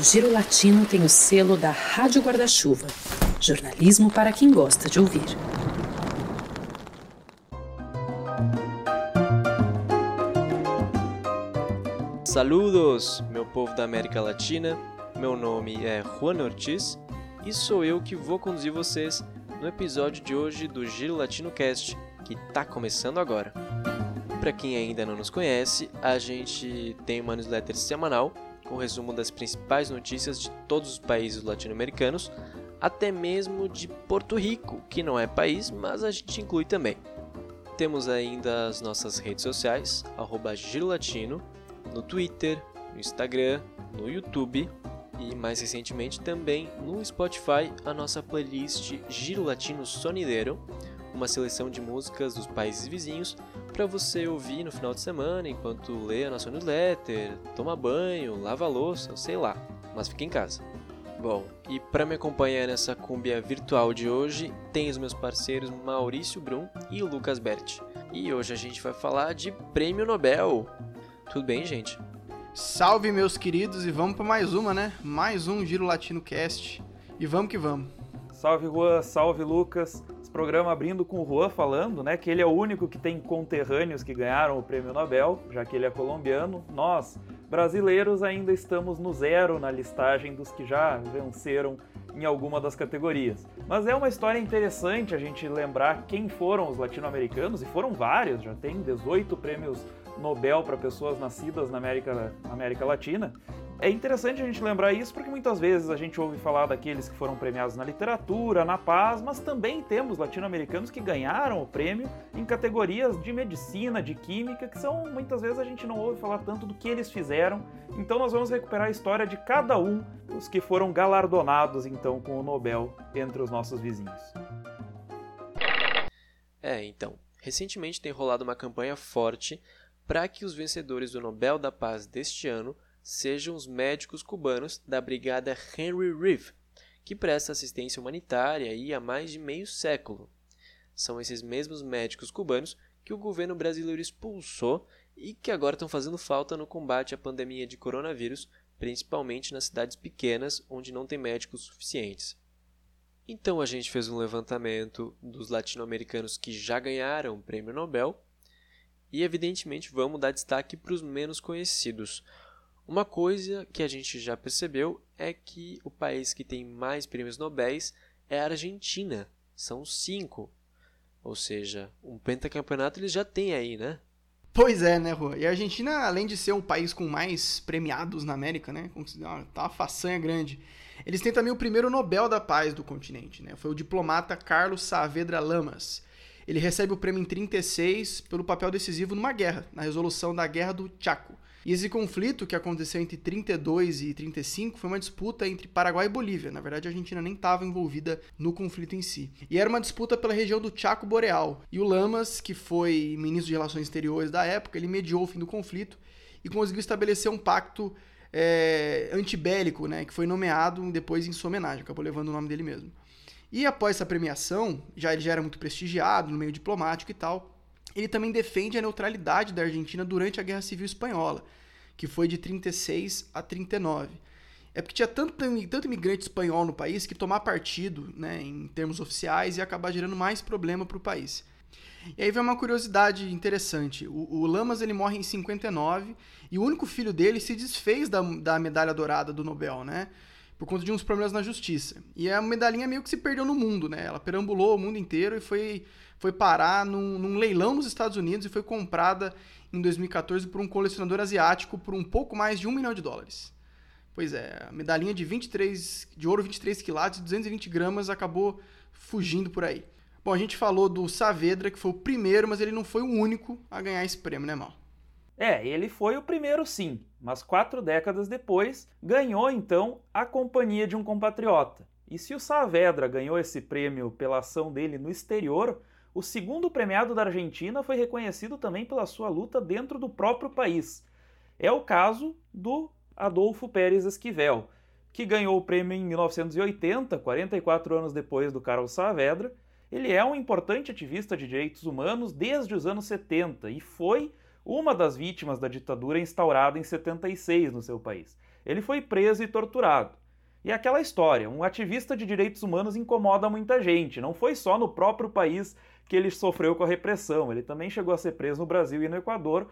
O Giro Latino tem o selo da Rádio Guarda-Chuva. Jornalismo para quem gosta de ouvir. Saludos, meu povo da América Latina. Meu nome é Juan Ortiz e sou eu que vou conduzir vocês no episódio de hoje do Giro Latino Cast, que está começando agora. Para quem ainda não nos conhece, a gente tem uma newsletter semanal com resumo das principais notícias de todos os países latino-americanos, até mesmo de Porto Rico, que não é país, mas a gente inclui também. Temos ainda as nossas redes sociais, Girolatino, no Twitter, no Instagram, no YouTube e mais recentemente também no Spotify a nossa playlist Giro Latino Sonideiro, uma seleção de músicas dos países vizinhos para você ouvir no final de semana enquanto lê a nossa newsletter, toma banho, lava louça, sei lá, mas fica em casa. Bom, e para me acompanhar nessa cumbia virtual de hoje, tem os meus parceiros Maurício Brum e Lucas Berti. E hoje a gente vai falar de Prêmio Nobel. Tudo bem, gente? Salve, meus queridos, e vamos para mais uma, né? Mais um Giro Latino Cast. E vamos que vamos. Salve, Juan, salve, Lucas. Programa abrindo com o Juan falando, né, que ele é o único que tem conterrâneos que ganharam o prêmio Nobel, já que ele é colombiano. Nós, brasileiros, ainda estamos no zero na listagem dos que já venceram em alguma das categorias. Mas é uma história interessante a gente lembrar quem foram os latino-americanos, e foram vários, já tem 18 prêmios Nobel para pessoas nascidas na América, na América Latina. É interessante a gente lembrar isso porque muitas vezes a gente ouve falar daqueles que foram premiados na literatura, na paz, mas também temos latino-americanos que ganharam o prêmio em categorias de medicina, de química, que são muitas vezes a gente não ouve falar tanto do que eles fizeram. Então nós vamos recuperar a história de cada um dos que foram galardonados então com o Nobel entre os nossos vizinhos. É, então, recentemente tem rolado uma campanha forte para que os vencedores do Nobel da Paz deste ano sejam os médicos cubanos da Brigada Henry Reeve, que presta assistência humanitária aí há mais de meio século. São esses mesmos médicos cubanos que o governo brasileiro expulsou e que agora estão fazendo falta no combate à pandemia de coronavírus, principalmente nas cidades pequenas onde não tem médicos suficientes. Então a gente fez um levantamento dos latino-americanos que já ganharam o prêmio Nobel e, evidentemente, vamos dar destaque para os menos conhecidos. Uma coisa que a gente já percebeu é que o país que tem mais prêmios Nobéis é a Argentina. São cinco. Ou seja, um pentacampeonato eles já têm aí, né? Pois é, né, Rua? E a Argentina, além de ser o país com mais premiados na América, né? Tá uma façanha grande. Eles têm também o primeiro Nobel da Paz do continente, né? Foi o diplomata Carlos Saavedra Lamas. Ele recebe o prêmio em 36 pelo papel decisivo numa guerra, na resolução da Guerra do Chaco. E esse conflito que aconteceu entre 32 e 35 foi uma disputa entre Paraguai e Bolívia. Na verdade, a Argentina nem estava envolvida no conflito em si. E era uma disputa pela região do Chaco Boreal. E o Lamas, que foi ministro de Relações Exteriores da época, ele mediou o fim do conflito e conseguiu estabelecer um pacto é, antibélico, né, que foi nomeado depois em sua homenagem, acabou levando o nome dele mesmo. E após essa premiação, já ele já era muito prestigiado no meio diplomático e tal, ele também defende a neutralidade da Argentina durante a Guerra Civil Espanhola, que foi de 36 a 39. É porque tinha tanto, tanto imigrante espanhol no país que tomar partido, né, em termos oficiais, ia acabar gerando mais problema para o país. E aí vem uma curiosidade interessante. O, o, Lamas ele morre em 59 e o único filho dele se desfez da, da medalha dourada do Nobel, né? por conta de uns problemas na justiça. E a medalhinha meio que se perdeu no mundo, né? Ela perambulou o mundo inteiro e foi, foi parar num, num leilão nos Estados Unidos e foi comprada em 2014 por um colecionador asiático por um pouco mais de um milhão de dólares. Pois é, a medalhinha de 23 de ouro 23 quilates e 220 gramas acabou fugindo por aí. Bom, a gente falou do Saavedra, que foi o primeiro, mas ele não foi o único a ganhar esse prêmio, né, Mal? É, ele foi o primeiro sim, mas quatro décadas depois ganhou então a companhia de um compatriota. E se o Saavedra ganhou esse prêmio pela ação dele no exterior, o segundo premiado da Argentina foi reconhecido também pela sua luta dentro do próprio país. É o caso do Adolfo Pérez Esquivel, que ganhou o prêmio em 1980, 44 anos depois do Carlos Saavedra. Ele é um importante ativista de direitos humanos desde os anos 70 e foi uma das vítimas da ditadura instaurada em 76 no seu país. ele foi preso e torturado. E aquela história, um ativista de direitos humanos incomoda muita gente. Não foi só no próprio país que ele sofreu com a repressão, ele também chegou a ser preso no Brasil e no Equador.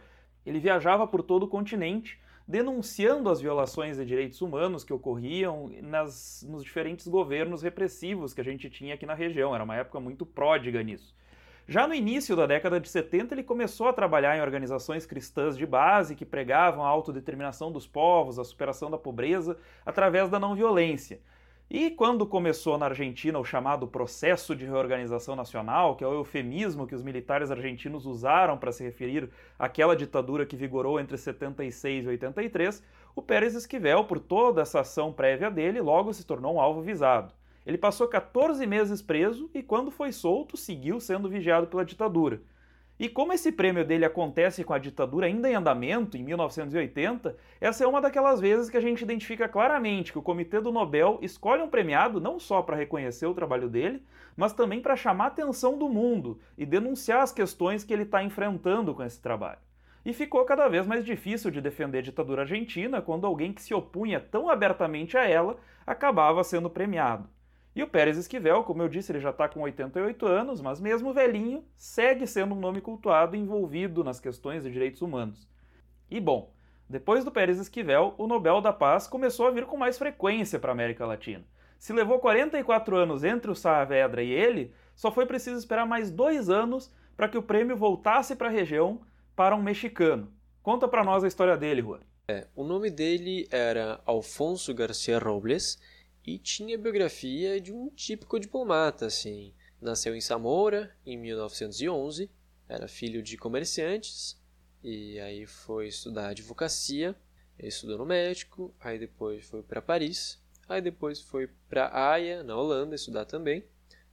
Ele viajava por todo o continente denunciando as violações de direitos humanos que ocorriam nas, nos diferentes governos repressivos que a gente tinha aqui na região. Era uma época muito pródiga nisso. Já no início da década de 70, ele começou a trabalhar em organizações cristãs de base que pregavam a autodeterminação dos povos, a superação da pobreza através da não violência. E quando começou na Argentina o chamado processo de reorganização nacional, que é o eufemismo que os militares argentinos usaram para se referir àquela ditadura que vigorou entre 76 e 83, o Pérez Esquivel, por toda essa ação prévia dele, logo se tornou um alvo visado. Ele passou 14 meses preso e, quando foi solto, seguiu sendo vigiado pela ditadura. E como esse prêmio dele acontece com a ditadura ainda em andamento, em 1980, essa é uma daquelas vezes que a gente identifica claramente que o Comitê do Nobel escolhe um premiado não só para reconhecer o trabalho dele, mas também para chamar a atenção do mundo e denunciar as questões que ele está enfrentando com esse trabalho. E ficou cada vez mais difícil de defender a ditadura argentina quando alguém que se opunha tão abertamente a ela acabava sendo premiado. E o Pérez Esquivel, como eu disse, ele já está com 88 anos, mas mesmo velhinho, segue sendo um nome cultuado envolvido nas questões de direitos humanos. E bom, depois do Pérez Esquivel, o Nobel da Paz começou a vir com mais frequência para a América Latina. Se levou 44 anos entre o Saavedra e ele, só foi preciso esperar mais dois anos para que o prêmio voltasse para a região para um mexicano. Conta para nós a história dele, Juan. É, o nome dele era Alfonso Garcia Robles e tinha a biografia de um típico diplomata, assim. Nasceu em Samora em 1911, era filho de comerciantes e aí foi estudar advocacia. Estudou no México, aí depois foi para Paris, aí depois foi para Haia, na Holanda, estudar também.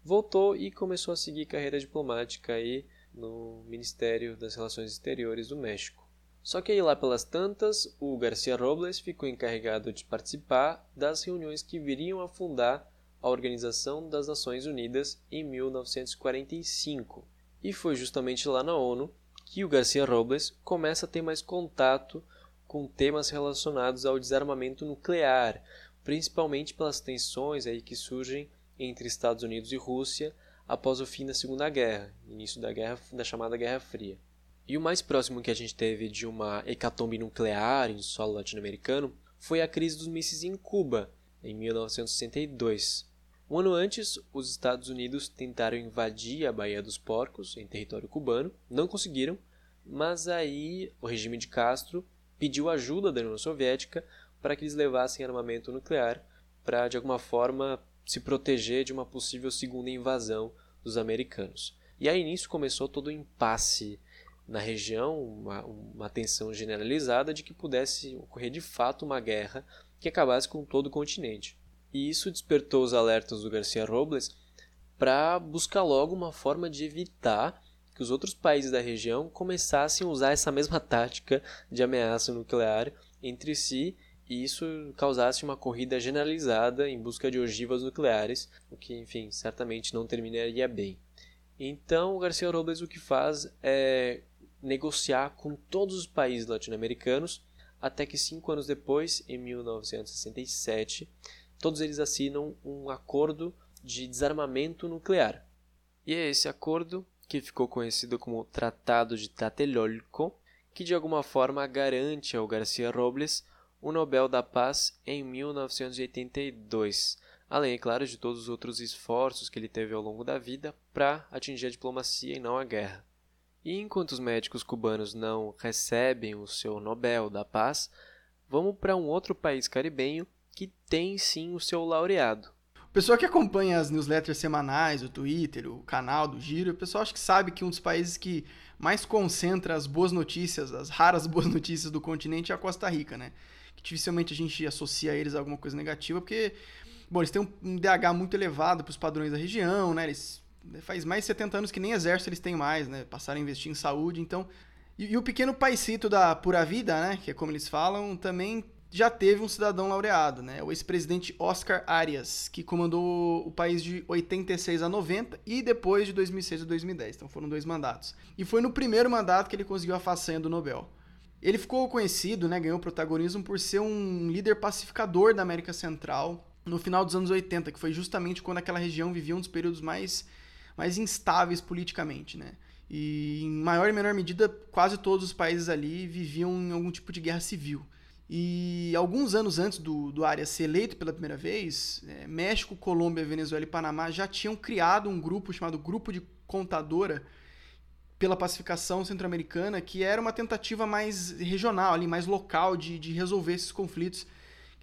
Voltou e começou a seguir carreira diplomática aí no Ministério das Relações Exteriores do México. Só que aí lá pelas tantas, o Garcia Robles ficou encarregado de participar das reuniões que viriam a fundar a Organização das Nações Unidas em 1945. E foi justamente lá na ONU que o Garcia Robles começa a ter mais contato com temas relacionados ao desarmamento nuclear, principalmente pelas tensões aí que surgem entre Estados Unidos e Rússia após o fim da Segunda Guerra, início da guerra da chamada Guerra Fria. E o mais próximo que a gente teve de uma hecatombe nuclear em solo latino-americano foi a crise dos mísseis em Cuba, em 1962. Um ano antes, os Estados Unidos tentaram invadir a Baía dos Porcos, em território cubano, não conseguiram, mas aí o regime de Castro pediu ajuda da União Soviética para que eles levassem armamento nuclear para, de alguma forma, se proteger de uma possível segunda invasão dos americanos. E aí nisso começou todo o impasse na região uma, uma tensão generalizada de que pudesse ocorrer de fato uma guerra que acabasse com todo o continente. E isso despertou os alertas do Garcia Robles para buscar logo uma forma de evitar que os outros países da região começassem a usar essa mesma tática de ameaça nuclear entre si e isso causasse uma corrida generalizada em busca de ogivas nucleares, o que, enfim, certamente não terminaria bem. Então, o Garcia Robles o que faz é negociar com todos os países latino-americanos, até que cinco anos depois, em 1967, todos eles assinam um acordo de desarmamento nuclear. E é esse acordo que ficou conhecido como Tratado de Tlatelolco, que de alguma forma garante ao Garcia Robles o Nobel da Paz em 1982, além, é claro, de todos os outros esforços que ele teve ao longo da vida para atingir a diplomacia e não a guerra. E enquanto os médicos cubanos não recebem o seu Nobel da Paz, vamos para um outro país caribenho que tem sim o seu laureado. O pessoal que acompanha as newsletters semanais, o Twitter, o canal do Giro, o pessoal acho que sabe que um dos países que mais concentra as boas notícias, as raras boas notícias do continente é a Costa Rica, né? Que dificilmente a gente associa a eles a alguma coisa negativa, porque, bom, eles têm um DH muito elevado para os padrões da região, né? Eles faz mais de 70 anos que nem exército eles têm mais, né? Passaram a investir em saúde, então... E, e o pequeno paisito da Pura Vida, né? Que é como eles falam, também já teve um cidadão laureado, né? O ex-presidente Oscar Arias, que comandou o país de 86 a 90 e depois de 2006 a 2010. Então foram dois mandatos. E foi no primeiro mandato que ele conseguiu a façanha do Nobel. Ele ficou conhecido, né, ganhou protagonismo por ser um líder pacificador da América Central no final dos anos 80, que foi justamente quando aquela região vivia um dos períodos mais, mais instáveis politicamente, né? E em maior e menor medida, quase todos os países ali viviam em algum tipo de guerra civil. E alguns anos antes do, do Arias ser eleito pela primeira vez, é, México, Colômbia, Venezuela e Panamá já tinham criado um grupo chamado Grupo de Contadora pela pacificação centro-americana, que era uma tentativa mais regional, ali, mais local de, de resolver esses conflitos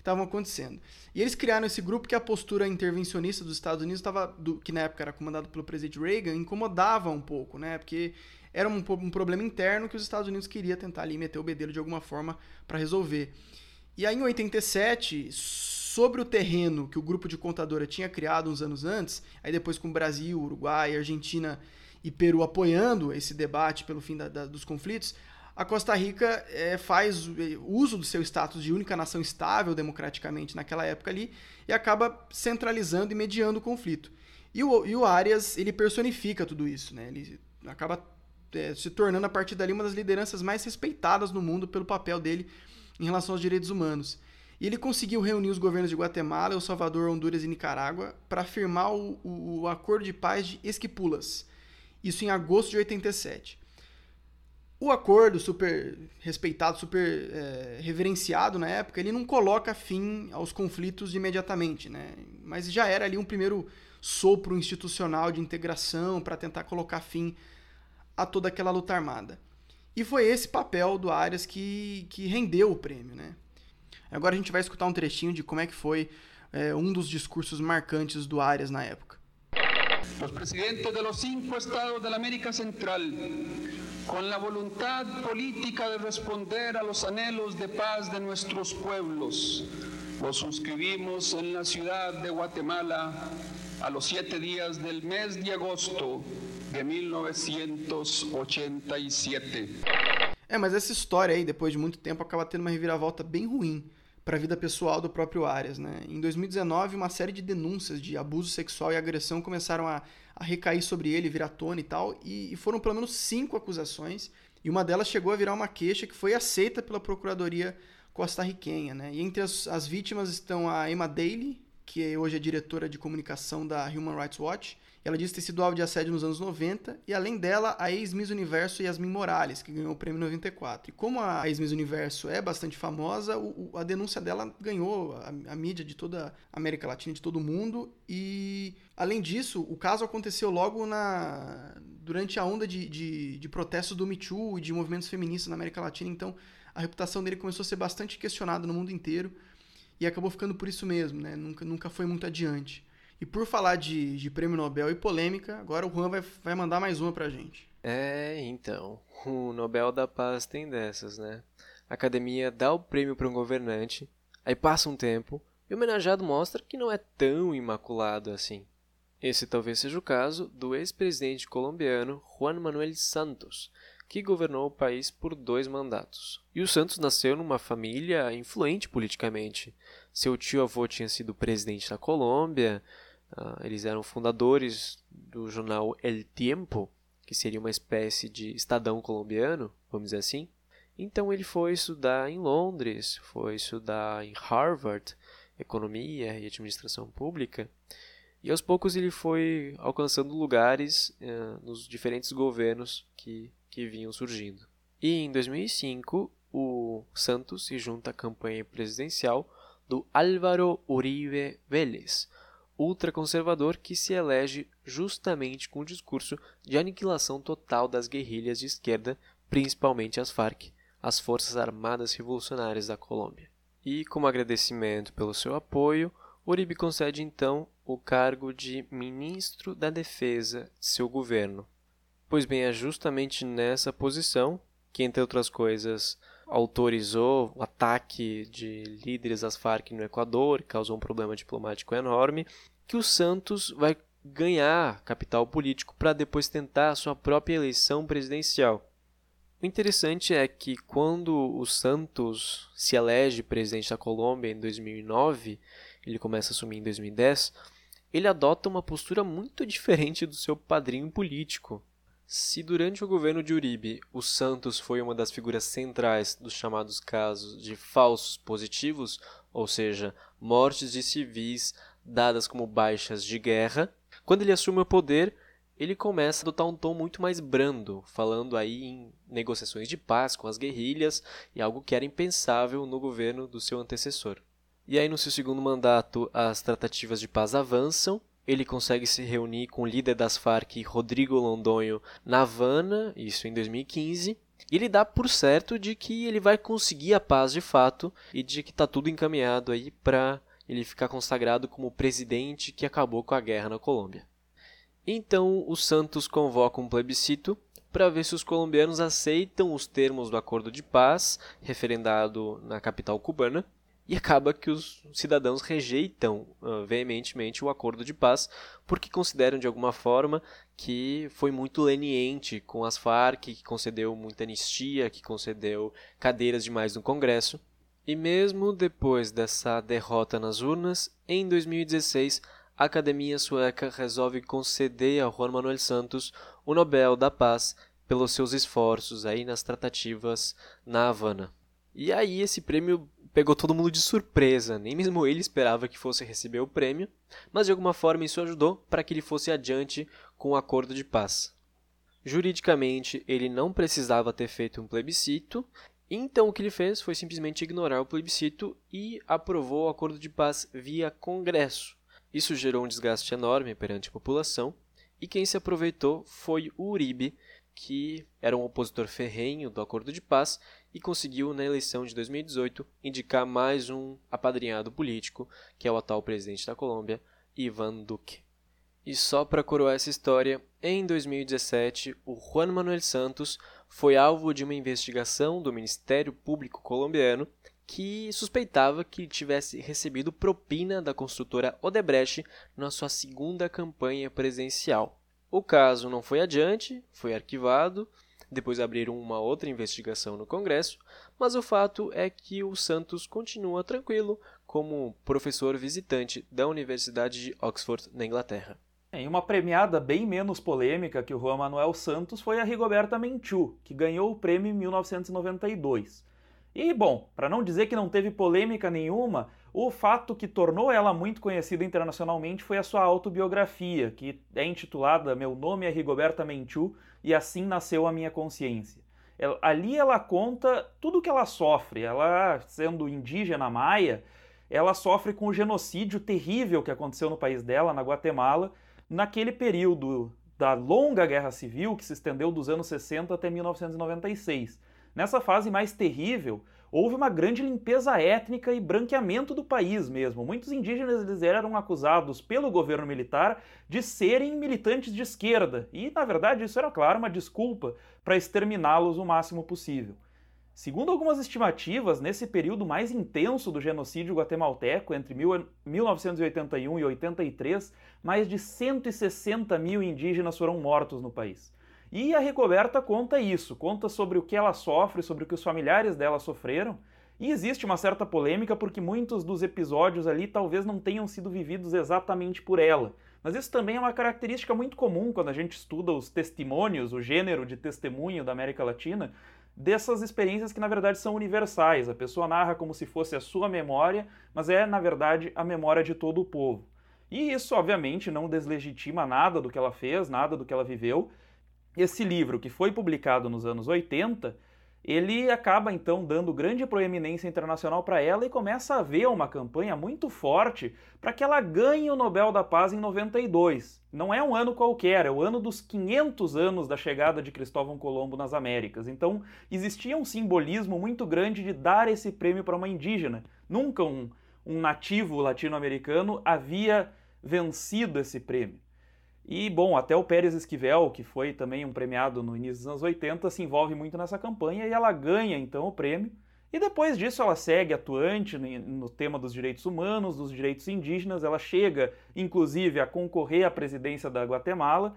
estavam acontecendo. E eles criaram esse grupo que a postura intervencionista dos Estados Unidos estava, que na época era comandado pelo presidente Reagan, incomodava um pouco, né? Porque era um, um problema interno que os Estados Unidos queria tentar ali meter o bedelho de alguma forma para resolver. E aí em 87, sobre o terreno que o grupo de contadora tinha criado uns anos antes, aí depois com o Brasil, Uruguai, Argentina e Peru apoiando esse debate pelo fim da, da, dos conflitos, a Costa Rica é, faz uso do seu status de única nação estável democraticamente naquela época ali e acaba centralizando e mediando o conflito. E o, e o Arias, ele personifica tudo isso, né? Ele acaba é, se tornando a partir dali uma das lideranças mais respeitadas no mundo pelo papel dele em relação aos direitos humanos. E ele conseguiu reunir os governos de Guatemala, El Salvador, Honduras e Nicarágua para firmar o, o, o, Acordo de Paz de Esquipulas. Isso em agosto de 87. O acordo, super respeitado, super é, reverenciado na época, ele não coloca fim aos conflitos imediatamente, né? mas já era ali um primeiro sopro institucional de integração para tentar colocar fim a toda aquela luta armada. E foi esse papel do Arias que, que rendeu o prêmio, né? Agora a gente vai escutar um trechinho de como é que foi é, um dos discursos marcantes do Arias na época. Os presidentes de los cinco estados da América Central, com a vontade política de responder a los anhelos de paz de nossos pueblos, lo suscribimos en la ciudad de Guatemala a los siete días del mes de agosto de 1987. É, mas essa história aí, depois de muito tempo, acaba tendo uma reviravolta bem ruim para a vida pessoal do próprio Arias. Né? Em 2019, uma série de denúncias de abuso sexual e agressão começaram a, a recair sobre ele, virar tona e tal, e, e, foram pelo menos cinco acusações, e uma delas chegou a virar uma queixa que foi aceita pela Procuradoria costarriquenha. Né? E entre as, as vítimas estão a Emma Daly, que hoje é diretora de comunicação da Human Rights Watch, ela disse ter sido alvo de assédio nos anos 90, e além dela, a ex-Miss Universo Yasmin Morales, que ganhou o prêmio em 94. E como a ex-Miss Universo é bastante famosa, o, o, a denúncia dela ganhou a, a, mídia de toda a América Latina, de todo o mundo, e além disso, o caso aconteceu logo na durante a onda de, de, de protestos do Me Too e de movimentos feministas na América Latina, então a reputação dele começou a ser bastante questionada no mundo inteiro, e acabou ficando por isso mesmo, né? Nunca, nunca foi muito adiante. E por falar de, de prêmio Nobel e polêmica, agora o Juan vai, vai mandar mais uma pra gente. É, então. O Nobel da Paz tem dessas, né? A academia dá o prêmio para um governante, aí passa um tempo, e o homenageado mostra que não é tão imaculado assim. Esse talvez seja o caso do ex-presidente colombiano Juan Manuel Santos, que governou o país por dois mandatos. E o Santos nasceu numa família influente politicamente. Seu tio-avô tinha sido presidente da Colômbia, Uh, eles eram fundadores do jornal El Tiempo, que seria uma espécie de estadão colombiano, vamos dizer assim. Então ele foi estudar em Londres, foi estudar em Harvard, economia e administração pública, e aos poucos ele foi alcançando lugares uh, nos diferentes governos que, que vinham surgindo. E em 2005, o Santos se junta à campanha presidencial do Álvaro Uribe Vélez, ultraconservador que se elege justamente com o discurso de aniquilação total das guerrilhas de esquerda, principalmente as FARC, as Forças Armadas Revolucionárias da Colômbia. E, como agradecimento pelo seu apoio, Uribe concede então o cargo de ministro da Defesa de seu governo. Pois bem, é justamente nessa posição que, entre outras coisas, autorizou o ataque de líderes das Farc no Equador, que causou um problema diplomático enorme, que o Santos vai ganhar capital político para depois tentar a sua própria eleição presidencial. O interessante é que quando o Santos se elege presidente da Colômbia em 2009, ele começa a assumir em 2010, ele adota uma postura muito diferente do seu padrinho político. Se durante o governo de Uribe o Santos foi uma das figuras centrais dos chamados casos de falsos positivos, ou seja, mortes de civis dadas como baixas de guerra, quando ele assume o poder, ele começa a adotar um tom muito mais brando, falando aí em negociações de paz com as guerrilhas e algo que era impensável no governo do seu antecessor. E aí, no seu segundo mandato, as tratativas de paz avançam ele consegue se reunir com o líder das Farc, Rodrigo Londonho, na Havana, isso em 2015. E ele dá por certo de que ele vai conseguir a paz de fato e de que está tudo encaminhado aí para ele ficar consagrado como presidente que acabou com a guerra na Colômbia. Então, o Santos convoca um plebiscito para ver se os colombianos aceitam os termos do acordo de paz referendado na capital cubana e acaba que os cidadãos rejeitam uh, veementemente o acordo de paz porque consideram de alguma forma que foi muito leniente com as Farc, que concedeu muita anistia, que concedeu cadeiras demais no Congresso. E mesmo depois dessa derrota nas urnas, em 2016, a Academia Sueca resolve conceder a Juan Manuel Santos o Nobel da Paz pelos seus esforços aí nas tratativas na Havana. E aí esse prêmio pegou todo mundo de surpresa, nem mesmo ele esperava que fosse receber o prêmio, mas de alguma forma isso ajudou para que ele fosse adiante com o acordo de paz. Juridicamente, ele não precisava ter feito um plebiscito, então o que ele fez foi simplesmente ignorar o plebiscito e aprovou o acordo de paz via Congresso. Isso gerou um desgaste enorme perante a população, e quem se aproveitou foi o Uribe, que era um opositor ferrenho do acordo de paz e conseguiu, na eleição de 2018, indicar mais um apadrinhado político, que é o atual presidente da Colômbia, Ivan Duque. E só para coroar essa história, em 2017, o Juan Manuel Santos foi alvo de uma investigação do Ministério Público colombiano que suspeitava que tivesse recebido propina da construtora Odebrecht na sua segunda campanha presidencial. O caso não foi adiante, foi arquivado depois abriram uma outra investigação no Congresso, mas o fato é que o Santos continua tranquilo como professor visitante da Universidade de Oxford, na Inglaterra. Em uma premiada bem menos polêmica que o Juan Manuel Santos foi a Rigoberta Menchú, que ganhou o prêmio em 1992. E, bom, para não dizer que não teve polêmica nenhuma, o fato que tornou ela muito conhecida internacionalmente foi a sua autobiografia, que é intitulada Meu Nome é Rigoberta Menchú e Assim Nasceu a Minha Consciência. Ela, ali ela conta tudo o que ela sofre. Ela, sendo indígena maia, ela sofre com o genocídio terrível que aconteceu no país dela, na Guatemala, naquele período da longa guerra civil que se estendeu dos anos 60 até 1996 Nessa fase mais terrível, houve uma grande limpeza étnica e branqueamento do país mesmo. Muitos indígenas eles eram acusados pelo governo militar de serem militantes de esquerda, e na verdade isso era, claro, uma desculpa para exterminá-los o máximo possível. Segundo algumas estimativas, nesse período mais intenso do genocídio guatemalteco, entre 1981 e 83, mais de 160 mil indígenas foram mortos no país. E a Recoberta conta isso, conta sobre o que ela sofre, sobre o que os familiares dela sofreram. E existe uma certa polêmica porque muitos dos episódios ali talvez não tenham sido vividos exatamente por ela. Mas isso também é uma característica muito comum quando a gente estuda os testemunhos, o gênero de testemunho da América Latina, dessas experiências que na verdade são universais. A pessoa narra como se fosse a sua memória, mas é na verdade a memória de todo o povo. E isso, obviamente, não deslegitima nada do que ela fez, nada do que ela viveu, esse livro, que foi publicado nos anos 80, ele acaba então dando grande proeminência internacional para ela e começa a haver uma campanha muito forte para que ela ganhe o Nobel da Paz em 92. Não é um ano qualquer, é o ano dos 500 anos da chegada de Cristóvão Colombo nas Américas. Então existia um simbolismo muito grande de dar esse prêmio para uma indígena. Nunca um, um nativo latino-americano havia vencido esse prêmio. E, bom, até o Pérez Esquivel, que foi também um premiado no início dos anos 80, se envolve muito nessa campanha e ela ganha então o prêmio. E depois disso ela segue atuante no tema dos direitos humanos, dos direitos indígenas, ela chega inclusive a concorrer à presidência da Guatemala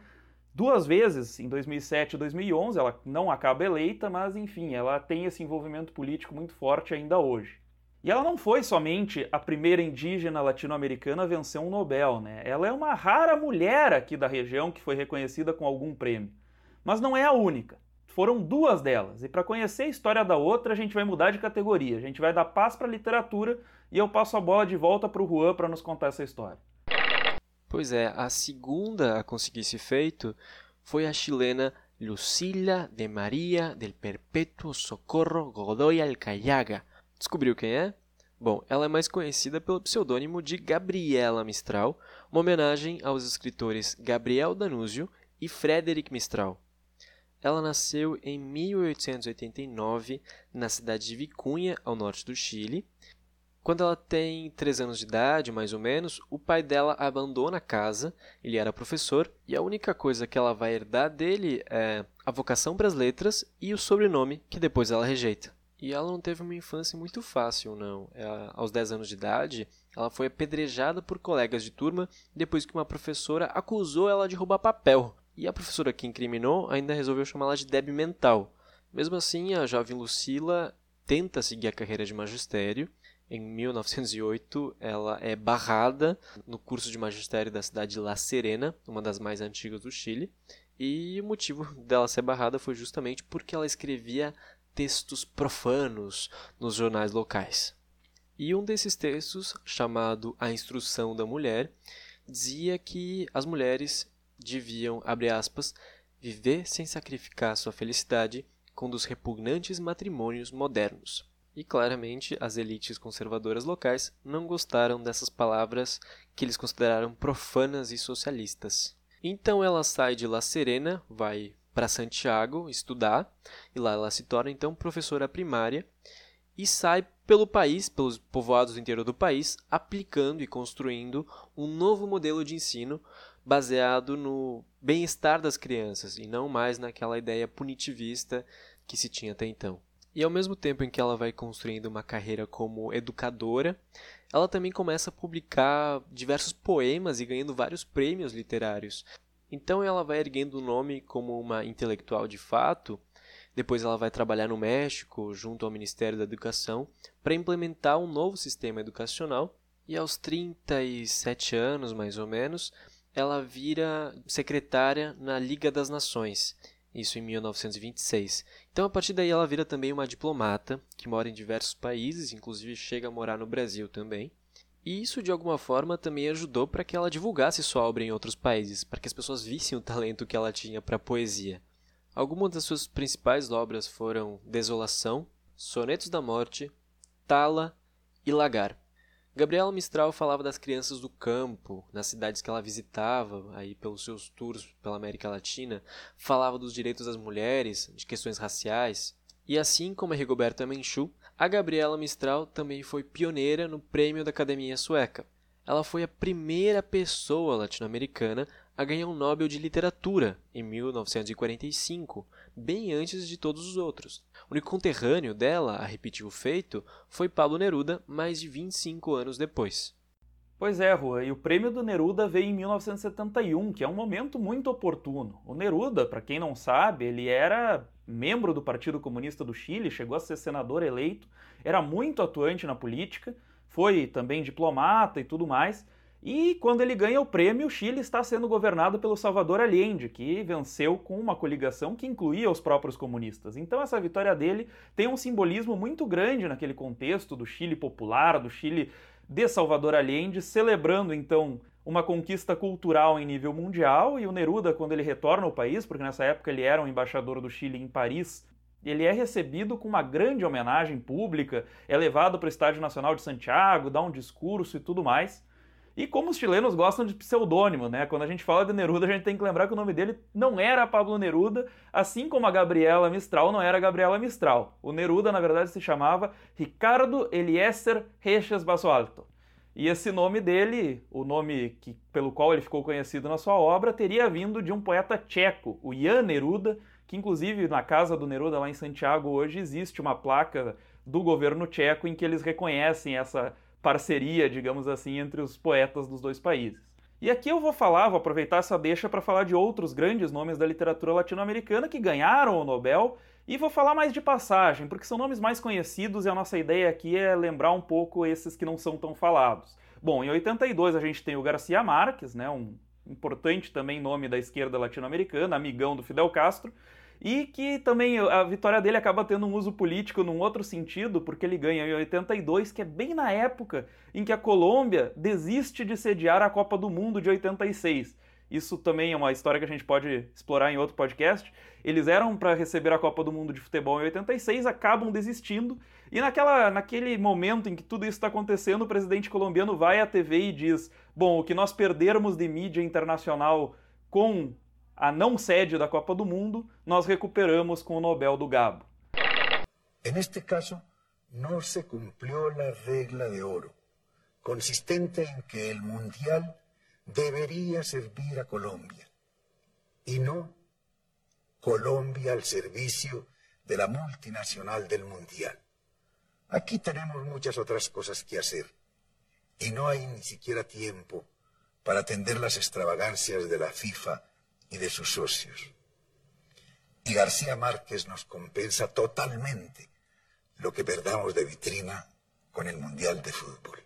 duas vezes, em 2007 e 2011, ela não acaba eleita, mas enfim, ela tem esse envolvimento político muito forte ainda hoje. E ela não foi somente a primeira indígena latino-americana a vencer um Nobel, né? Ela é uma rara mulher aqui da região que foi reconhecida com algum prêmio. Mas não é a única. Foram duas delas, e para conhecer a história da outra, a gente vai mudar de categoria. A gente vai dar paz para a literatura e eu passo a bola de volta para o Juan para nos contar essa história. Pois é, a segunda a conseguir esse feito foi a chilena Lucila de Maria del Perpetuo Socorro Godoy Alcayaga. Descobriu quem é? Bom, ela é mais conhecida pelo pseudônimo de Gabriela Mistral, uma homenagem aos escritores Gabriel Danúzio e Frederic Mistral. Ela nasceu em 1889 na cidade de Vicunha, ao norte do Chile. Quando ela tem 3 anos de idade, mais ou menos, o pai dela abandona a casa, ele era professor, e a única coisa que ela vai herdar dele é a vocação para as letras e o sobrenome que depois ela rejeita. E ela não teve uma infância muito fácil, não. Ela, aos 10 anos de idade, ela foi apedrejada por colegas de turma depois que uma professora acusou ela de roubar papel. E a professora que incriminou ainda resolveu chamá-la de débil mental. Mesmo assim, a jovem Lucila tenta seguir a carreira de magistério. Em 1908, ela é barrada no curso de magistério da cidade de La Serena, uma das mais antigas do Chile. E o motivo dela ser barrada foi justamente porque ela escrevia textos profanos nos jornais locais. E um desses textos, chamado A Instrução da Mulher, dizia que as mulheres deviam, abre aspas, viver sem sacrificar sua felicidade com dos repugnantes matrimônios modernos. E claramente as elites conservadoras locais não gostaram dessas palavras que eles consideraram profanas e socialistas. Então ela sai de La Serena, vai para Santiago estudar, e lá ela se torna então professora primária e sai pelo país, pelos povoados do interior do país, aplicando e construindo um novo modelo de ensino baseado no bem-estar das crianças e não mais naquela ideia punitivista que se tinha até então. E ao mesmo tempo em que ela vai construindo uma carreira como educadora, ela também começa a publicar diversos poemas e ganhando vários prêmios literários. Então ela vai erguendo o nome como uma intelectual de fato. Depois ela vai trabalhar no México, junto ao Ministério da Educação, para implementar um novo sistema educacional. E aos 37 anos, mais ou menos, ela vira secretária na Liga das Nações, isso em 1926. Então, a partir daí, ela vira também uma diplomata que mora em diversos países, inclusive chega a morar no Brasil também. E isso, de alguma forma, também ajudou para que ela divulgasse sua obra em outros países, para que as pessoas vissem o talento que ela tinha para poesia. Algumas das suas principais obras foram Desolação, Sonetos da Morte, Tala e Lagar. Gabriela Mistral falava das crianças do campo, nas cidades que ela visitava, aí pelos seus tours pela América Latina, falava dos direitos das mulheres, de questões raciais. E assim como a Rigoberta Menchú, a Gabriela Mistral também foi pioneira no prêmio da Academia Sueca. Ela foi a primeira pessoa latino-americana a ganhar um Nobel de Literatura em 1945, bem antes de todos os outros. O conterrâneo dela a repetir o feito foi Pablo Neruda, mais de 25 anos depois. Pois é, Rua, e o prêmio do Neruda veio em 1971, que é um momento muito oportuno. O Neruda, para quem não sabe, ele era membro do Partido Comunista do Chile, chegou a ser senador eleito, era muito atuante na política, foi também diplomata e tudo mais, e quando ele ganha o prêmio, o Chile está sendo governado pelo Salvador Allende, que venceu com uma coligação que incluía os próprios comunistas. Então essa vitória dele tem um simbolismo muito grande naquele contexto do Chile popular, do Chile de Salvador Allende, celebrando então uma conquista cultural em nível mundial, e o Neruda, quando ele retorna ao país, porque nessa época ele era um embaixador do Chile em Paris, ele é recebido com uma grande homenagem pública, é levado para o Estádio Nacional de Santiago, dá um discurso e tudo mais. E como os chilenos gostam de pseudônimo, né? Quando a gente fala de Neruda, a gente tem que lembrar que o nome dele não era Pablo Neruda, assim como a Gabriela Mistral não era Gabriela Mistral. O Neruda, na verdade, se chamava Ricardo Eliezer Reches Basualto. E esse nome dele, o nome que, pelo qual ele ficou conhecido na sua obra, teria vindo de um poeta tcheco, o Jan Neruda, que inclusive na casa do Neruda, lá em Santiago, hoje existe uma placa do governo tcheco em que eles reconhecem essa parceria, digamos assim, entre os poetas dos dois países. E aqui eu vou falar, vou aproveitar essa deixa para falar de outros grandes nomes da literatura latino-americana que ganharam o Nobel e vou falar mais de passagem, porque são nomes mais conhecidos e a nossa ideia aqui é lembrar um pouco esses que não são tão falados. Bom, em 82 a gente tem o Garcia Marques, né, um importante também nome da esquerda latino-americana, amigão do Fidel Castro, e que também a vitória dele acaba tendo um uso político num outro sentido, porque ele ganha em 82, que é bem na época em que a Colômbia desiste de sediar a Copa do Mundo de 86. Isso também é uma história que a gente pode explorar em outro podcast. Eles eram para receber a Copa do Mundo de Futebol em 86, acabam desistindo. E naquela, naquele momento em que tudo isso está acontecendo, o presidente colombiano vai à TV e diz: Bom, o que nós perdermos de mídia internacional com a não sede da Copa do Mundo, nós recuperamos com o Nobel do Gabo. En este caso, no se cumplió la regla de oro, consistente en que el Mundial debería servir a Colombia y no Colombia al servicio de la multinacional del Mundial. Aquí tenemos muchas otras cosas que hacer y no hay ni siquiera tiempo para atender las extravagancias de la FIFA y de sus socios. Y García Márquez nos compensa totalmente lo que perdamos de vitrina con el Mundial de Fútbol.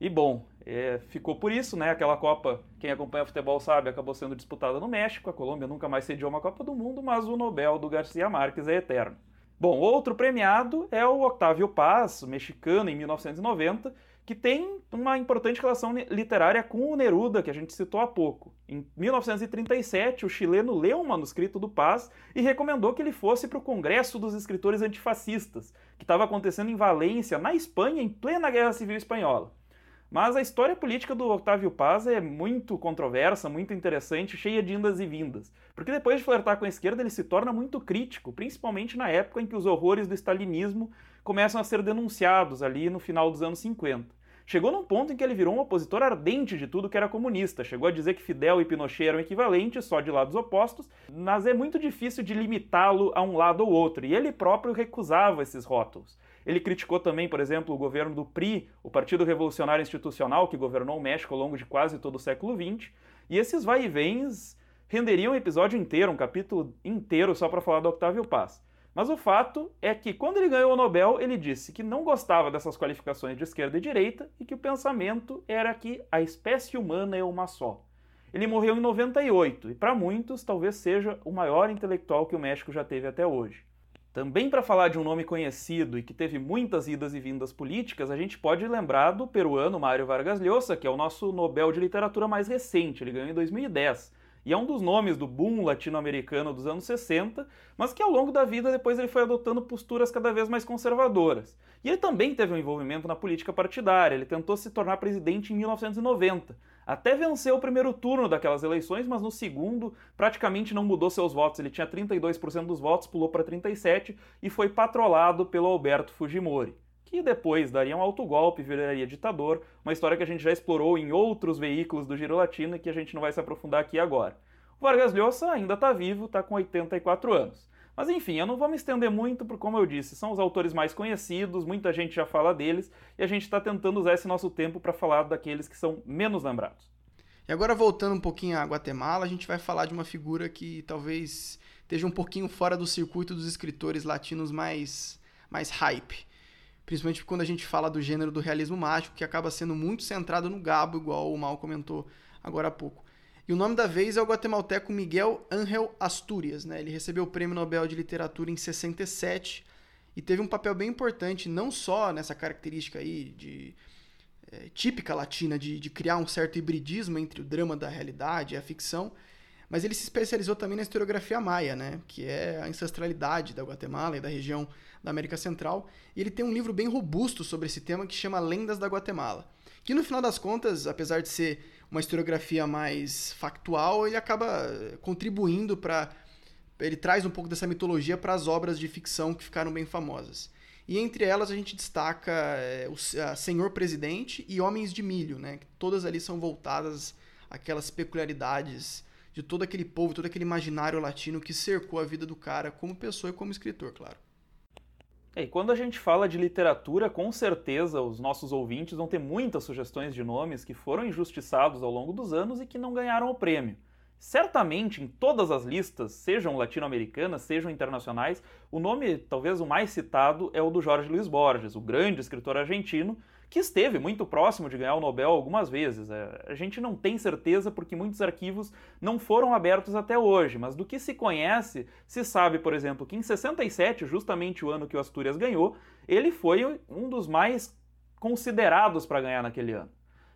E bom, é, ficou por isso, né? Aquela Copa, quem acompanha futebol sabe, acabou sendo disputada no México. A Colômbia nunca mais sediou uma Copa do Mundo, mas o Nobel do Garcia Marques é eterno. Bom, outro premiado é o Octávio Paz, mexicano, em 1990, que tem uma importante relação literária com o Neruda, que a gente citou há pouco. Em 1937, o chileno leu um manuscrito do Paz e recomendou que ele fosse para o Congresso dos Escritores Antifascistas, que estava acontecendo em Valência, na Espanha, em plena Guerra Civil Espanhola. Mas a história política do Octávio Paz é muito controversa, muito interessante, cheia de indas e vindas. Porque depois de flertar com a esquerda, ele se torna muito crítico, principalmente na época em que os horrores do stalinismo começam a ser denunciados ali no final dos anos 50. Chegou num ponto em que ele virou um opositor ardente de tudo que era comunista. Chegou a dizer que Fidel e Pinochet eram equivalentes, só de lados opostos, mas é muito difícil de limitá-lo a um lado ou outro, e ele próprio recusava esses rótulos. Ele criticou também, por exemplo, o governo do PRI, o Partido Revolucionário Institucional, que governou o México ao longo de quase todo o século XX, e esses vai e vens renderiam um episódio inteiro, um capítulo inteiro só para falar do Octávio Paz. Mas o fato é que, quando ele ganhou o Nobel, ele disse que não gostava dessas qualificações de esquerda e direita e que o pensamento era que a espécie humana é uma só. Ele morreu em 98 e, para muitos, talvez seja o maior intelectual que o México já teve até hoje. Também para falar de um nome conhecido e que teve muitas idas e vindas políticas, a gente pode lembrar do peruano Mário Vargas Llosa, que é o nosso Nobel de Literatura mais recente, ele ganhou em 2010. E é um dos nomes do boom latino-americano dos anos 60, mas que ao longo da vida depois ele foi adotando posturas cada vez mais conservadoras. E ele também teve um envolvimento na política partidária, ele tentou se tornar presidente em 1990, até venceu o primeiro turno daquelas eleições, mas no segundo praticamente não mudou seus votos. Ele tinha 32% dos votos, pulou para 37% e foi patrolado pelo Alberto Fujimori, que depois daria um autogolpe viraria ditador, uma história que a gente já explorou em outros veículos do Giro Latino e que a gente não vai se aprofundar aqui agora. O Vargas Llosa ainda está vivo, está com 84 anos. Mas enfim, eu não vou me estender muito, porque, como eu disse, são os autores mais conhecidos, muita gente já fala deles, e a gente está tentando usar esse nosso tempo para falar daqueles que são menos lembrados. E agora, voltando um pouquinho à Guatemala, a gente vai falar de uma figura que talvez esteja um pouquinho fora do circuito dos escritores latinos mais, mais hype. Principalmente quando a gente fala do gênero do realismo mágico, que acaba sendo muito centrado no Gabo, igual o Mal comentou agora há pouco. E o nome da vez é o guatemalteco Miguel Ángel Asturias. Né? Ele recebeu o Prêmio Nobel de Literatura em 67 e teve um papel bem importante, não só nessa característica aí de é, típica latina de, de criar um certo hibridismo entre o drama da realidade e a ficção, mas ele se especializou também na historiografia maia, né? que é a ancestralidade da Guatemala e da região da América Central. E ele tem um livro bem robusto sobre esse tema que chama Lendas da Guatemala, que no final das contas, apesar de ser uma historiografia mais factual, ele acaba contribuindo para. Ele traz um pouco dessa mitologia para as obras de ficção que ficaram bem famosas. E entre elas a gente destaca é, o Senhor Presidente e Homens de Milho, né? Todas ali são voltadas àquelas peculiaridades de todo aquele povo, todo aquele imaginário latino que cercou a vida do cara como pessoa e como escritor, claro. É, e quando a gente fala de literatura, com certeza os nossos ouvintes vão ter muitas sugestões de nomes que foram injustiçados ao longo dos anos e que não ganharam o prêmio. Certamente, em todas as listas, sejam latino-americanas, sejam internacionais, o nome talvez o mais citado é o do Jorge Luiz Borges, o grande escritor argentino, que esteve muito próximo de ganhar o Nobel algumas vezes. É, a gente não tem certeza porque muitos arquivos não foram abertos até hoje, mas do que se conhece, se sabe, por exemplo, que em 67, justamente o ano que o Astúrias ganhou, ele foi um dos mais considerados para ganhar naquele ano.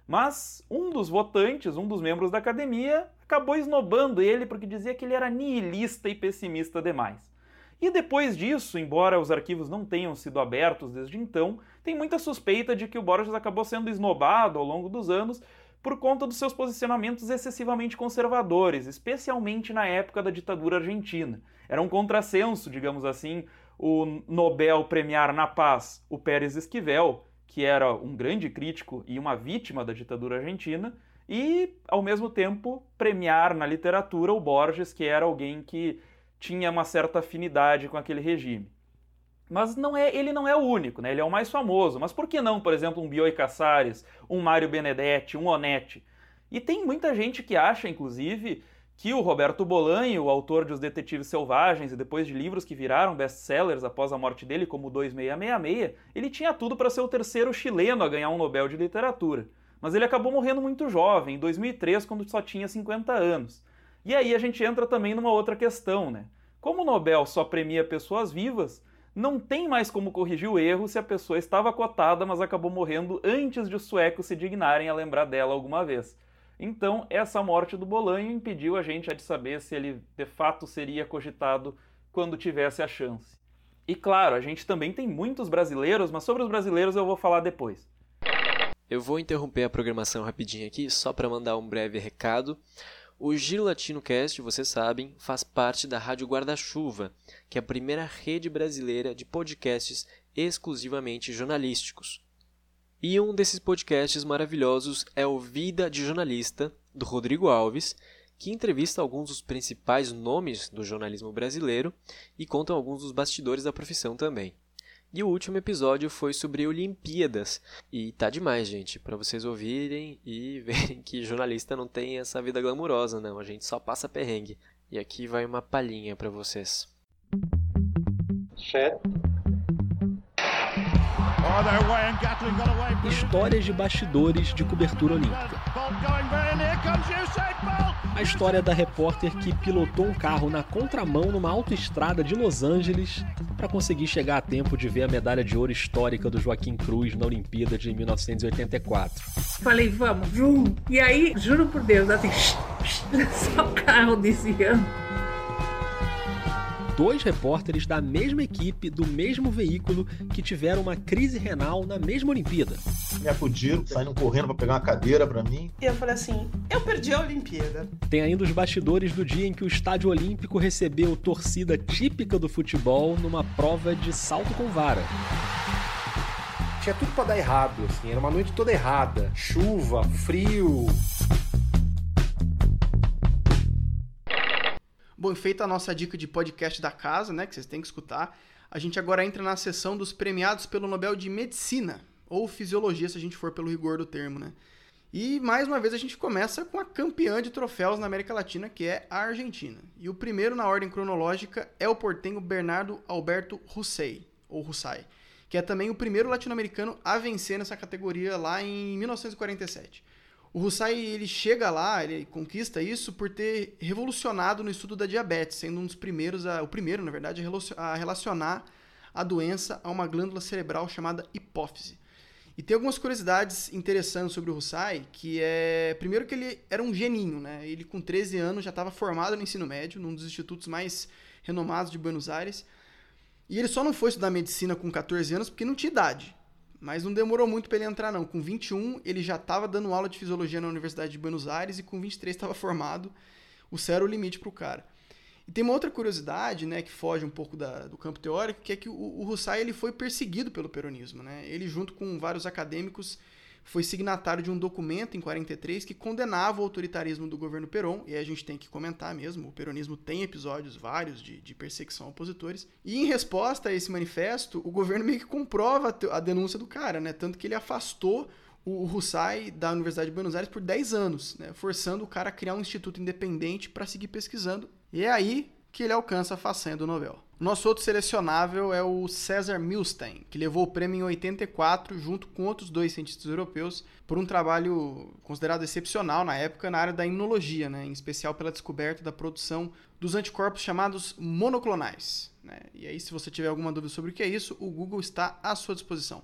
Mas um dos votantes, um dos membros da academia, acabou esnobando ele porque dizia que ele era nihilista e pessimista demais. E depois disso, embora os arquivos não tenham sido abertos desde então, tem muita suspeita de que o Borges acabou sendo esnobado ao longo dos anos por conta dos seus posicionamentos excessivamente conservadores, especialmente na época da ditadura argentina. Era um contrassenso, digamos assim, o Nobel premiar na paz o Pérez Esquivel, que era um grande crítico e uma vítima da ditadura argentina, e, ao mesmo tempo, premiar na literatura o Borges, que era alguém que tinha uma certa afinidade com aquele regime. Mas não é, ele não é o único, né? ele é o mais famoso. Mas por que não, por exemplo, um Bioy Casares, um Mário Benedetti, um Onetti? E tem muita gente que acha, inclusive, que o Roberto Bolanho, o autor de Os Detetives Selvagens e depois de livros que viraram best-sellers após a morte dele, como 2666, ele tinha tudo para ser o terceiro chileno a ganhar um Nobel de Literatura. Mas ele acabou morrendo muito jovem, em 2003, quando só tinha 50 anos. E aí a gente entra também numa outra questão, né? Como o Nobel só premia pessoas vivas, não tem mais como corrigir o erro se a pessoa estava cotada, mas acabou morrendo antes de os suecos se dignarem a lembrar dela alguma vez. Então, essa morte do Bolanho impediu a gente de saber se ele de fato seria cogitado quando tivesse a chance. E claro, a gente também tem muitos brasileiros, mas sobre os brasileiros eu vou falar depois. Eu vou interromper a programação rapidinho aqui só para mandar um breve recado. O Giro Latino Cast, vocês sabem, faz parte da Rádio Guarda-Chuva, que é a primeira rede brasileira de podcasts exclusivamente jornalísticos. E um desses podcasts maravilhosos é o Vida de Jornalista, do Rodrigo Alves, que entrevista alguns dos principais nomes do jornalismo brasileiro e conta alguns dos bastidores da profissão também. E o último episódio foi sobre Olimpíadas. E tá demais, gente, para vocês ouvirem e verem que jornalista não tem essa vida glamurosa, não. A gente só passa perrengue. E aqui vai uma palhinha para vocês. Set. Histórias de bastidores de cobertura olímpica. A história da repórter que pilotou um carro na contramão numa autoestrada de Los Angeles para conseguir chegar a tempo de ver a medalha de ouro histórica do Joaquim Cruz na Olimpíada de 1984. Falei, vamos, vum. E aí, juro por Deus, assim, só o carro desviando dois repórteres da mesma equipe, do mesmo veículo, que tiveram uma crise renal na mesma Olimpíada. Me acudiram, saindo correndo para pegar uma cadeira para mim. E eu falei assim: eu perdi a Olimpíada. Tem ainda os bastidores do dia em que o Estádio Olímpico recebeu torcida típica do futebol numa prova de salto com vara tinha tudo para dar errado, assim, era uma noite toda errada. Chuva, frio. Bom, feita a nossa dica de podcast da casa, né, que vocês têm que escutar, a gente agora entra na sessão dos premiados pelo Nobel de Medicina, ou Fisiologia, se a gente for pelo rigor do termo, né? E mais uma vez a gente começa com a campeã de troféus na América Latina, que é a Argentina. E o primeiro na ordem cronológica é o portenho Bernardo Alberto Russey, ou Russai, que é também o primeiro latino-americano a vencer nessa categoria lá em 1947. O Hussai ele chega lá, ele conquista isso por ter revolucionado no estudo da diabetes, sendo um dos primeiros, a, o primeiro, na verdade, a relacionar a doença a uma glândula cerebral chamada hipófise. E tem algumas curiosidades interessantes sobre o Hussai, que é, primeiro que ele era um geninho, né? Ele com 13 anos já estava formado no ensino médio, num dos institutos mais renomados de Buenos Aires. E ele só não foi estudar medicina com 14 anos porque não tinha idade. Mas não demorou muito para ele entrar, não. Com 21, ele já estava dando aula de fisiologia na Universidade de Buenos Aires e com 23 estava formado. O céu era o limite para o cara. E tem uma outra curiosidade, né, que foge um pouco da, do campo teórico, que é que o, o Hussai ele foi perseguido pelo peronismo, né? Ele junto com vários acadêmicos foi signatário de um documento em 43 que condenava o autoritarismo do governo Perón, e a gente tem que comentar mesmo, o peronismo tem episódios vários de, de perseguição a opositores, e em resposta a esse manifesto, o governo meio que comprova a denúncia do cara, né? Tanto que ele afastou o Hussai da Universidade de Buenos Aires por 10 anos, né? forçando o cara a criar um instituto independente para seguir pesquisando. E é aí que ele alcança a façanha do Nobel. Nosso outro selecionável é o César Milstein, que levou o prêmio em 84 junto com outros dois cientistas europeus por um trabalho considerado excepcional na época na área da imunologia, né? em especial pela descoberta da produção dos anticorpos chamados monoclonais. Né? E aí, se você tiver alguma dúvida sobre o que é isso, o Google está à sua disposição.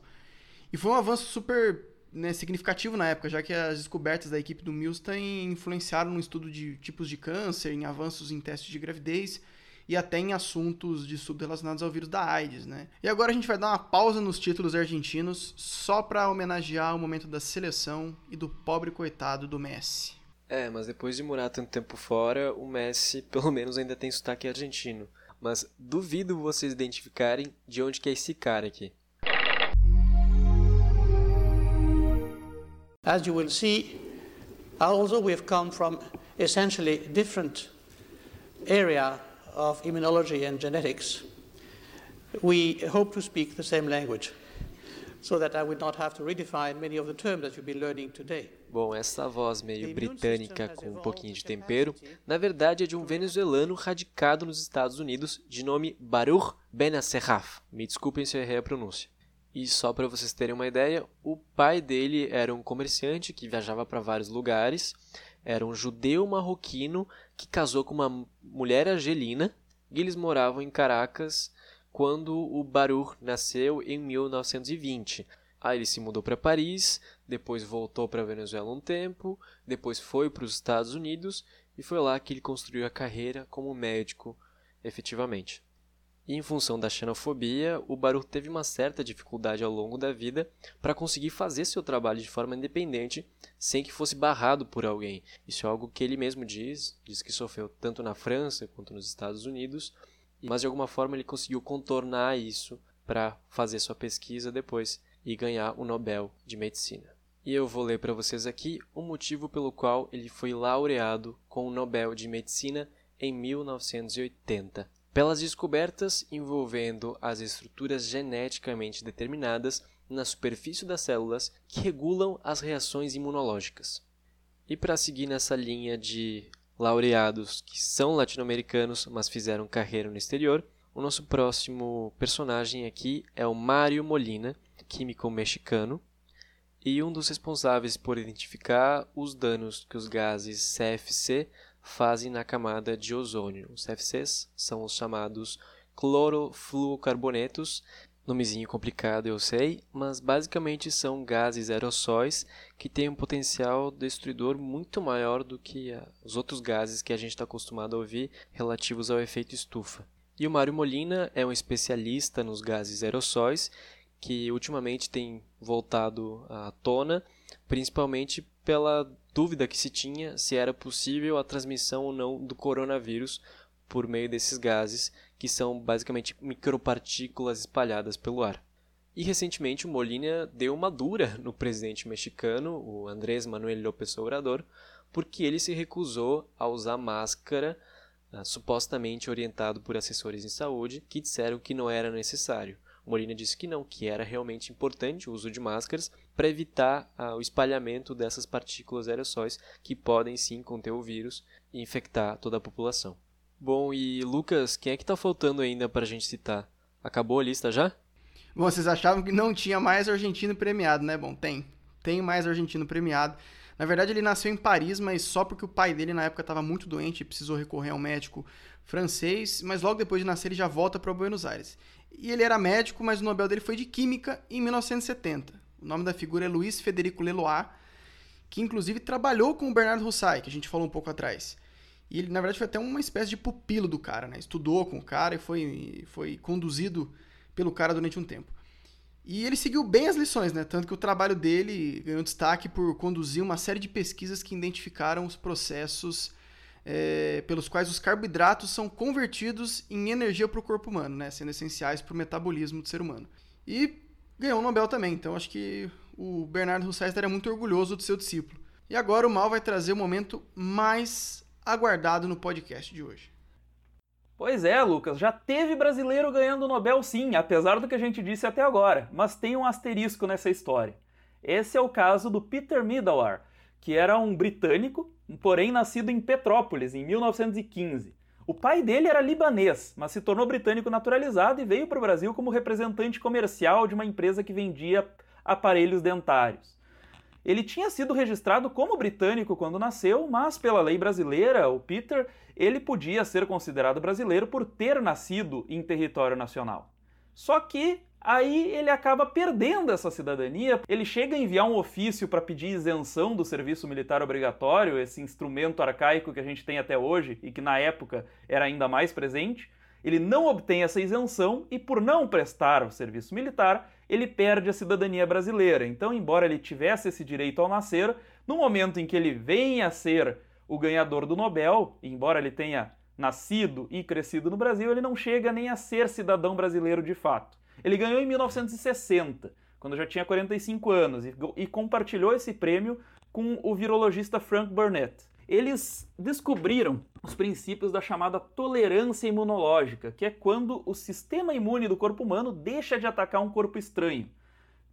E foi um avanço super né, significativo na época, já que as descobertas da equipe do Milstein influenciaram no estudo de tipos de câncer, em avanços em testes de gravidez e até em assuntos de estudo relacionados ao vírus da AIDS, né? E agora a gente vai dar uma pausa nos títulos argentinos só para homenagear o momento da seleção e do pobre coitado do Messi. É, mas depois de morar tanto tempo fora, o Messi pelo menos ainda tem sotaque argentino. Mas duvido vocês identificarem de onde que é esse cara aqui. As you will see, although we have come from essentially different area of immunology and genetics, we hope to speak the same language so that I would not have to redefine many of the terms that you've been learning today. Bom, essa voz meio britânica com um pouquinho de tempero, na verdade é de um venezuelano radicado nos Estados Unidos de nome Baruch Benacerraf. Me desculpem se eu errei a pronúncia. E só para vocês terem uma ideia, o pai dele era um comerciante que viajava para vários lugares, era um judeu marroquino que casou com uma mulher argelina e eles moravam em Caracas quando o Baruch nasceu em 1920. Aí ele se mudou para Paris, depois voltou para Venezuela um tempo, depois foi para os Estados Unidos e foi lá que ele construiu a carreira como médico efetivamente. E em função da xenofobia, o Baruch teve uma certa dificuldade ao longo da vida para conseguir fazer seu trabalho de forma independente sem que fosse barrado por alguém. Isso é algo que ele mesmo diz, diz que sofreu tanto na França quanto nos Estados Unidos, mas de alguma forma ele conseguiu contornar isso para fazer sua pesquisa depois e ganhar o Nobel de Medicina. E eu vou ler para vocês aqui o motivo pelo qual ele foi laureado com o Nobel de Medicina em 1980 pelas descobertas envolvendo as estruturas geneticamente determinadas na superfície das células que regulam as reações imunológicas. E para seguir nessa linha de laureados que são latino-americanos, mas fizeram carreira no exterior, o nosso próximo personagem aqui é o Mário Molina, químico mexicano, e um dos responsáveis por identificar os danos que os gases CFC fazem na camada de ozônio. Os CFCs são os chamados clorofluorcarbonetos, nomezinho complicado eu sei, mas basicamente são gases aerossóis que têm um potencial destruidor muito maior do que os outros gases que a gente está acostumado a ouvir relativos ao efeito estufa. E o Mário Molina é um especialista nos gases aerossóis que ultimamente tem voltado à tona, principalmente pela dúvida que se tinha se era possível a transmissão ou não do coronavírus por meio desses gases, que são basicamente micropartículas espalhadas pelo ar. E recentemente o Molina deu uma dura no presidente mexicano, o Andrés Manuel López Obrador, porque ele se recusou a usar máscara, uh, supostamente orientado por assessores em saúde, que disseram que não era necessário. Molina disse que não, que era realmente importante o uso de máscaras para evitar ah, o espalhamento dessas partículas aerossóis que podem sim conter o vírus e infectar toda a população. Bom, e Lucas, quem é que está faltando ainda para a gente citar? Acabou a lista já? Bom, vocês achavam que não tinha mais argentino premiado, né? Bom, tem. Tem mais argentino premiado. Na verdade, ele nasceu em Paris, mas só porque o pai dele na época estava muito doente e precisou recorrer a um médico francês, mas logo depois de nascer ele já volta para Buenos Aires. E ele era médico, mas o Nobel dele foi de Química em 1970. O nome da figura é Luiz Federico Leloir, que inclusive trabalhou com o Bernardo Russai, que a gente falou um pouco atrás. E ele, na verdade, foi até uma espécie de pupilo do cara, né? Estudou com o cara e foi, foi conduzido pelo cara durante um tempo. E ele seguiu bem as lições, né? Tanto que o trabalho dele ganhou destaque por conduzir uma série de pesquisas que identificaram os processos é, pelos quais os carboidratos são convertidos em energia para o corpo humano, né? Sendo essenciais para o metabolismo do ser humano. E ganhou o Nobel também, então acho que o Bernardo Russell estaria muito orgulhoso do seu discípulo. E agora o Mal vai trazer o momento mais aguardado no podcast de hoje. Pois é, Lucas, já teve brasileiro ganhando o Nobel sim, apesar do que a gente disse até agora, mas tem um asterisco nessa história. Esse é o caso do Peter Middlewar, que era um britânico, porém nascido em Petrópolis, em 1915. O pai dele era libanês, mas se tornou britânico naturalizado e veio para o Brasil como representante comercial de uma empresa que vendia aparelhos dentários. Ele tinha sido registrado como britânico quando nasceu, mas pela lei brasileira, o Peter, ele podia ser considerado brasileiro por ter nascido em território nacional. Só que aí ele acaba perdendo essa cidadania. Ele chega a enviar um ofício para pedir isenção do serviço militar obrigatório, esse instrumento arcaico que a gente tem até hoje e que na época era ainda mais presente. Ele não obtém essa isenção e, por não prestar o serviço militar, ele perde a cidadania brasileira. Então, embora ele tivesse esse direito ao nascer, no momento em que ele venha a ser o ganhador do Nobel, embora ele tenha nascido e crescido no Brasil, ele não chega nem a ser cidadão brasileiro de fato. Ele ganhou em 1960, quando já tinha 45 anos, e, e compartilhou esse prêmio com o virologista Frank Burnett. Eles descobriram os princípios da chamada tolerância imunológica, que é quando o sistema imune do corpo humano deixa de atacar um corpo estranho.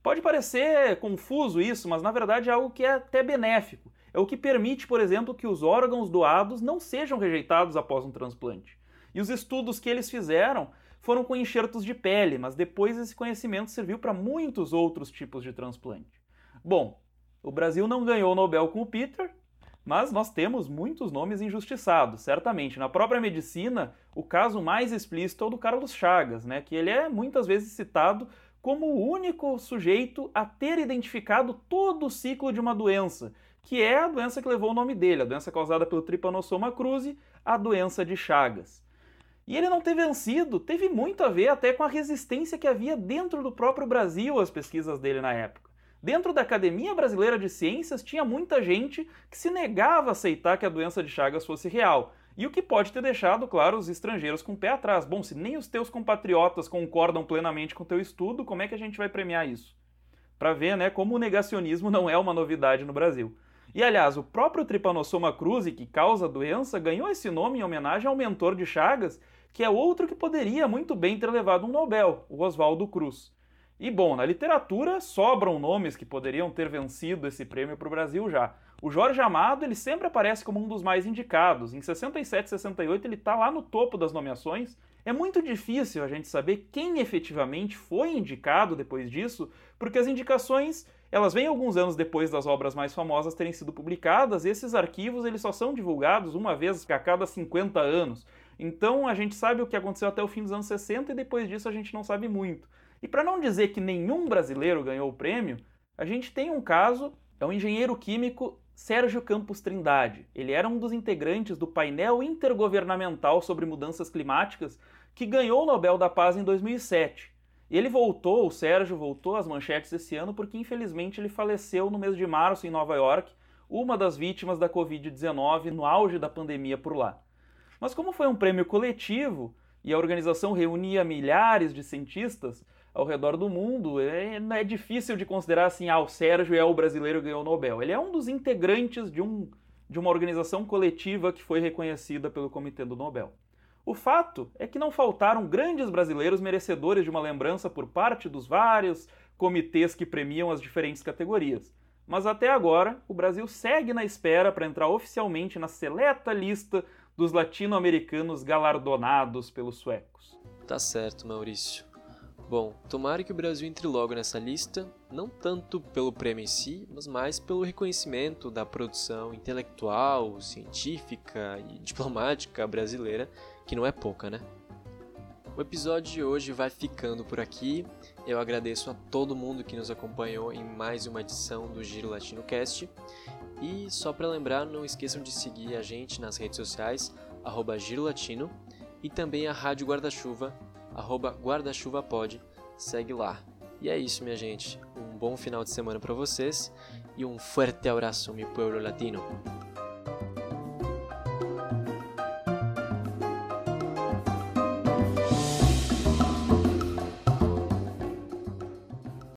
Pode parecer confuso isso, mas na verdade é algo que é até benéfico. É o que permite, por exemplo, que os órgãos doados não sejam rejeitados após um transplante. E os estudos que eles fizeram foram com enxertos de pele, mas depois esse conhecimento serviu para muitos outros tipos de transplante. Bom, o Brasil não ganhou o Nobel com o Peter, mas nós temos muitos nomes injustiçados, certamente. Na própria medicina, o caso mais explícito é o do Carlos Chagas, né, que ele é muitas vezes citado como o único sujeito a ter identificado todo o ciclo de uma doença, que é a doença que levou o nome dele, a doença causada pelo Trypanosoma cruzi, a doença de Chagas. E ele não ter vencido teve muito a ver até com a resistência que havia dentro do próprio Brasil às pesquisas dele na época. Dentro da Academia Brasileira de Ciências tinha muita gente que se negava a aceitar que a doença de Chagas fosse real. E o que pode ter deixado, claro, os estrangeiros com o pé atrás. Bom, se nem os teus compatriotas concordam plenamente com o teu estudo, como é que a gente vai premiar isso? Para ver, né, como o negacionismo não é uma novidade no Brasil. E aliás, o próprio Trypanosoma cruzi, que causa a doença, ganhou esse nome em homenagem ao mentor de Chagas que é outro que poderia muito bem ter levado um Nobel, o Oswaldo Cruz. E bom, na literatura sobram nomes que poderiam ter vencido esse prêmio para o Brasil já. O Jorge Amado ele sempre aparece como um dos mais indicados. Em 67 e 68 ele está lá no topo das nomeações. É muito difícil a gente saber quem efetivamente foi indicado depois disso, porque as indicações elas vêm alguns anos depois das obras mais famosas terem sido publicadas. E esses arquivos eles só são divulgados uma vez a cada 50 anos. Então a gente sabe o que aconteceu até o fim dos anos 60 e depois disso a gente não sabe muito. E para não dizer que nenhum brasileiro ganhou o prêmio, a gente tem um caso, é o engenheiro químico Sérgio Campos Trindade. Ele era um dos integrantes do painel intergovernamental sobre mudanças climáticas que ganhou o Nobel da Paz em 2007. E ele voltou, o Sérgio voltou às manchetes esse ano porque infelizmente ele faleceu no mês de março em Nova York, uma das vítimas da Covid-19 no auge da pandemia por lá. Mas como foi um prêmio coletivo e a organização reunia milhares de cientistas ao redor do mundo, é, é difícil de considerar assim, ah, o Sérgio é o brasileiro que ganhou o Nobel. Ele é um dos integrantes de, um, de uma organização coletiva que foi reconhecida pelo Comitê do Nobel. O fato é que não faltaram grandes brasileiros merecedores de uma lembrança por parte dos vários comitês que premiam as diferentes categorias. Mas até agora, o Brasil segue na espera para entrar oficialmente na seleta lista dos latino-americanos galardonados pelos suecos. Tá certo, Maurício. Bom, tomara que o Brasil entre logo nessa lista, não tanto pelo prêmio em si, mas mais pelo reconhecimento da produção intelectual, científica e diplomática brasileira, que não é pouca, né? O episódio de hoje vai ficando por aqui. Eu agradeço a todo mundo que nos acompanhou em mais uma edição do Giro Latino Cast e só para lembrar, não esqueçam de seguir a gente nas redes sociais, arroba Giro Latino, e também a Rádio Guarda-Chuva, arroba segue lá. E é isso, minha gente. Um bom final de semana para vocês e um forte abraço, meu pueblo latino.